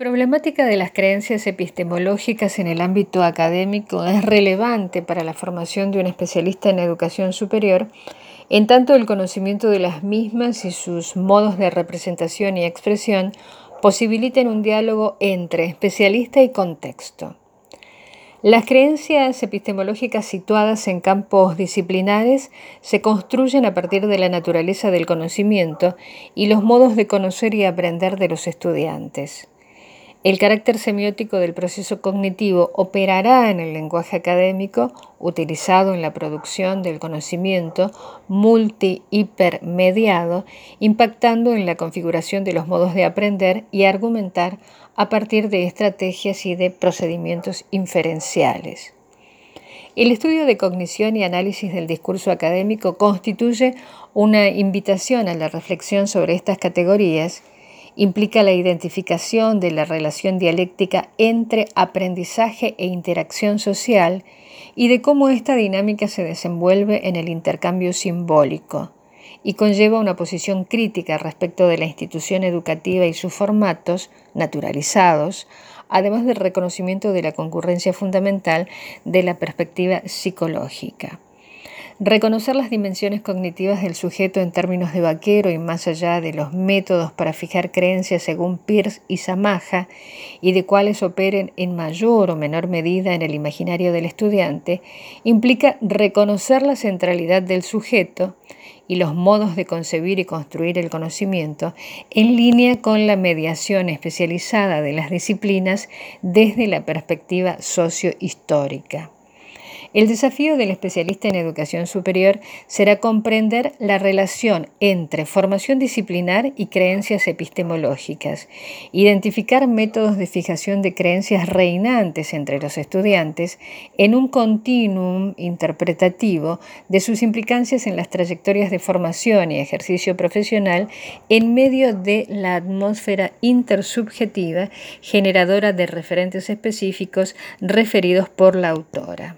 problemática de las creencias epistemológicas en el ámbito académico es relevante para la formación de un especialista en educación superior, en tanto el conocimiento de las mismas y sus modos de representación y expresión posibiliten un diálogo entre especialista y contexto. Las creencias epistemológicas situadas en campos disciplinares se construyen a partir de la naturaleza del conocimiento y los modos de conocer y aprender de los estudiantes. El carácter semiótico del proceso cognitivo operará en el lenguaje académico utilizado en la producción del conocimiento multi-hipermediado, impactando en la configuración de los modos de aprender y argumentar a partir de estrategias y de procedimientos inferenciales. El estudio de cognición y análisis del discurso académico constituye una invitación a la reflexión sobre estas categorías implica la identificación de la relación dialéctica entre aprendizaje e interacción social y de cómo esta dinámica se desenvuelve en el intercambio simbólico y conlleva una posición crítica respecto de la institución educativa y sus formatos naturalizados, además del reconocimiento de la concurrencia fundamental de la perspectiva psicológica. Reconocer las dimensiones cognitivas del sujeto en términos de vaquero y más allá de los métodos para fijar creencias según Pierce y Samaja y de cuáles operen en mayor o menor medida en el imaginario del estudiante, implica reconocer la centralidad del sujeto y los modos de concebir y construir el conocimiento en línea con la mediación especializada de las disciplinas desde la perspectiva sociohistórica. El desafío del especialista en educación superior será comprender la relación entre formación disciplinar y creencias epistemológicas, identificar métodos de fijación de creencias reinantes entre los estudiantes en un continuum interpretativo de sus implicancias en las trayectorias de formación y ejercicio profesional en medio de la atmósfera intersubjetiva generadora de referentes específicos referidos por la autora.